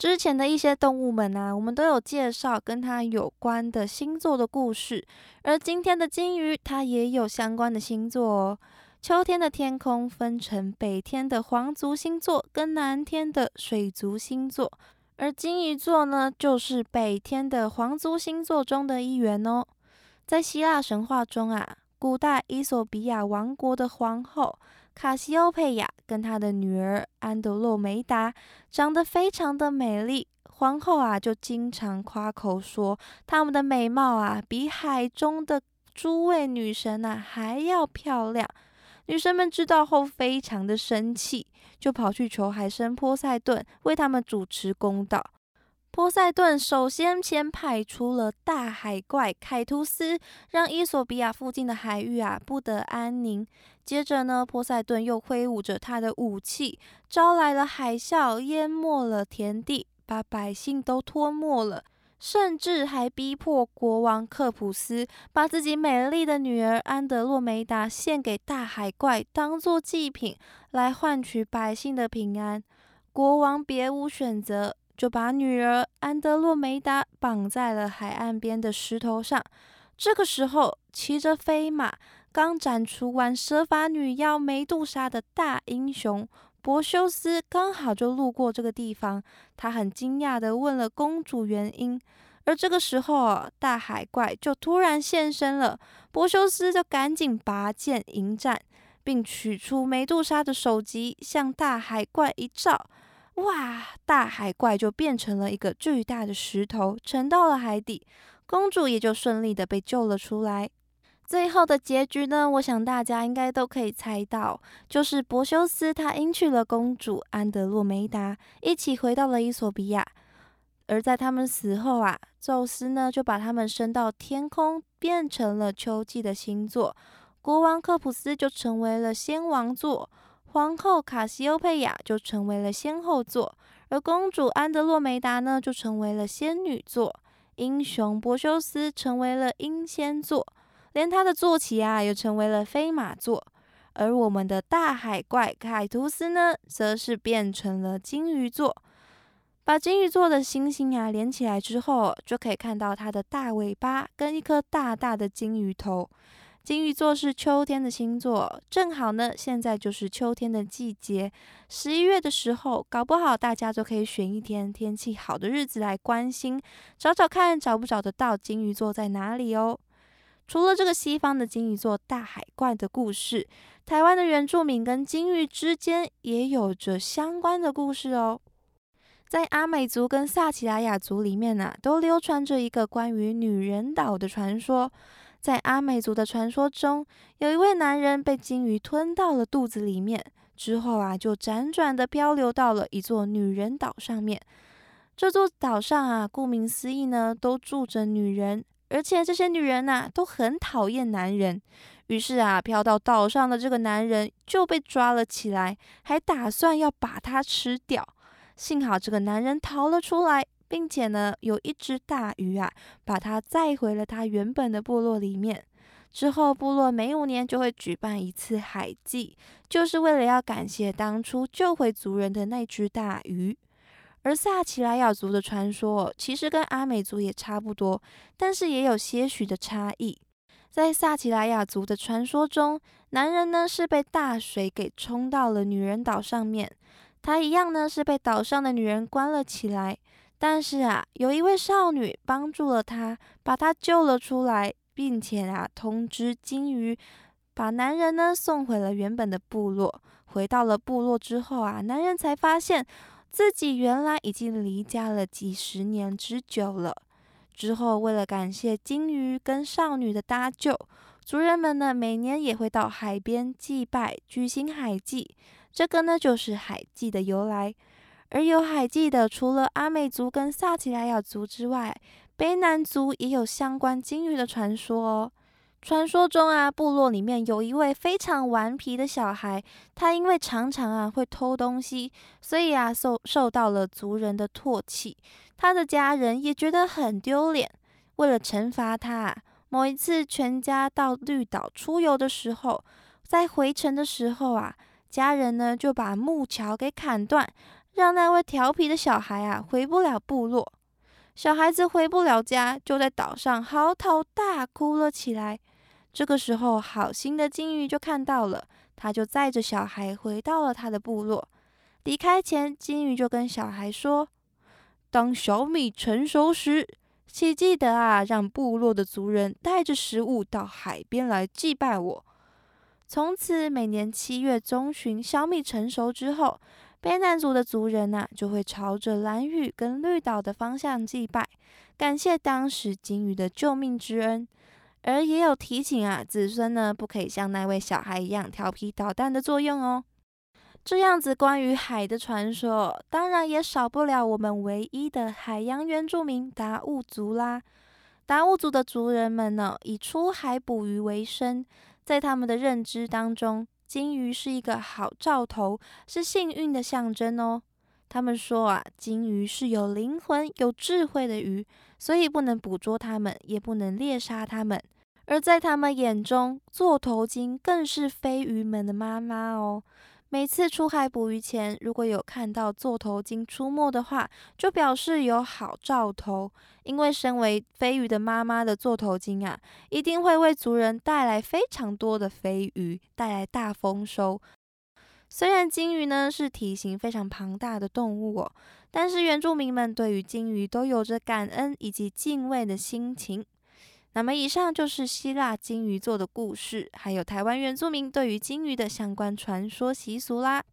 之前的一些动物们啊，我们都有介绍跟它有关的星座的故事，而今天的金鱼它也有相关的星座哦。秋天的天空分成北天的黄族星座跟南天的水族星座，而金鱼座呢，就是北天的黄族星座中的一员哦。在希腊神话中啊，古代伊索比亚王国的皇后。卡西欧佩亚跟她的女儿安德洛梅达长得非常的美丽，皇后啊就经常夸口说她们的美貌啊比海中的诸位女神啊还要漂亮。女神们知道后非常的生气，就跑去求海神波塞顿为他们主持公道。波塞顿首先先派出了大海怪凯图斯，让伊索比亚附近的海域啊不得安宁。接着呢，波塞顿又挥舞着他的武器，招来了海啸，淹没了田地，把百姓都吞没了，甚至还逼迫国王克普斯把自己美丽的女儿安德洛梅达献给大海怪，当做祭品来换取百姓的平安。国王别无选择。就把女儿安德洛梅达绑在了海岸边的石头上。这个时候，骑着飞马、刚斩除完蛇发女妖梅杜莎的大英雄柏修斯刚好就路过这个地方。他很惊讶地问了公主原因。而这个时候，大海怪就突然现身了。柏修斯就赶紧拔剑迎战，并取出梅杜莎的首级，向大海怪一照。哇！大海怪就变成了一个巨大的石头，沉到了海底，公主也就顺利的被救了出来。最后的结局呢？我想大家应该都可以猜到，就是柏修斯他迎娶了公主安德洛梅达，一起回到了伊索比亚。而在他们死后啊，宙斯呢就把他们升到天空，变成了秋季的星座，国王科普斯就成为了先王座。皇后卡西欧佩亚就成为了仙后座，而公主安德洛梅达呢，就成为了仙女座。英雄波修斯成为了英仙座，连他的坐骑啊，也成为了飞马座。而我们的大海怪凯图斯呢，则是变成了金鱼座。把金鱼座的星星啊连起来之后，就可以看到它的大尾巴跟一颗大大的金鱼头。金鱼座是秋天的星座，正好呢，现在就是秋天的季节。十一月的时候，搞不好大家就可以选一天天气好的日子来关心，找找看找不找得到金鱼座在哪里哦。除了这个西方的金鱼座大海怪的故事，台湾的原住民跟金鱼之间也有着相关的故事哦。在阿美族跟萨奇拉雅族里面呢，都流传着一个关于女人岛的传说。在阿美族的传说中，有一位男人被鲸鱼吞到了肚子里面，之后啊，就辗转的漂流到了一座女人岛上面。这座岛上啊，顾名思义呢，都住着女人，而且这些女人呐，都很讨厌男人。于是啊，飘到岛上的这个男人就被抓了起来，还打算要把他吃掉。幸好这个男人逃了出来。并且呢，有一只大鱼啊，把它载回了它原本的部落里面。之后，部落每五年就会举办一次海祭，就是为了要感谢当初救回族人的那只大鱼。而萨奇莱雅族的传说其实跟阿美族也差不多，但是也有些许的差异。在萨奇莱雅族的传说中，男人呢是被大水给冲到了女人岛上面，他一样呢是被岛上的女人关了起来。但是啊，有一位少女帮助了他，把他救了出来，并且啊，通知金鱼，把男人呢送回了原本的部落。回到了部落之后啊，男人才发现自己原来已经离家了几十年之久了。之后，为了感谢金鱼跟少女的搭救，族人们呢每年也会到海边祭拜，举行海祭。这个呢就是海祭的由来。而有海记的，除了阿美族跟萨奇莱雅族之外，卑南族也有相关鲸鱼的传说哦。传说中啊，部落里面有一位非常顽皮的小孩，他因为常常啊会偷东西，所以啊受受到了族人的唾弃。他的家人也觉得很丢脸。为了惩罚他，啊某一次全家到绿岛出游的时候，在回程的时候啊，家人呢就把木桥给砍断，让那位调皮的小孩啊回不了部落。小孩子回不了家，就在岛上嚎啕大哭了起来。这个时候，好心的金鱼就看到了，他就载着小孩回到了他的部落。离开前，金鱼就跟小孩说：“当小米成熟时，请记得啊，让部落的族人带着食物到海边来祭拜我。”从此，每年七月中旬，小米成熟之后，卑南族的族人呐，就会朝着蓝屿跟绿岛的方向祭拜，感谢当时鲸鱼的救命之恩。而也有提醒啊，子孙呢不可以像那位小孩一样调皮捣蛋的作用哦。这样子关于海的传说，当然也少不了我们唯一的海洋原住民达悟族啦。达悟族的族人们呢，以出海捕鱼为生，在他们的认知当中，金鱼是一个好兆头，是幸运的象征哦。他们说啊，金鱼是有灵魂、有智慧的鱼。所以不能捕捉它们，也不能猎杀它们。而在他们眼中，座头鲸更是飞鱼们的妈妈哦。每次出海捕鱼前，如果有看到座头鲸出没的话，就表示有好兆头。因为身为飞鱼的妈妈的座头鲸啊，一定会为族人带来非常多的飞鱼，带来大丰收。虽然鲸鱼呢是体型非常庞大的动物哦，但是原住民们对于鲸鱼都有着感恩以及敬畏的心情。那么以上就是希腊金鱼座的故事，还有台湾原住民对于金鱼的相关传说习俗啦。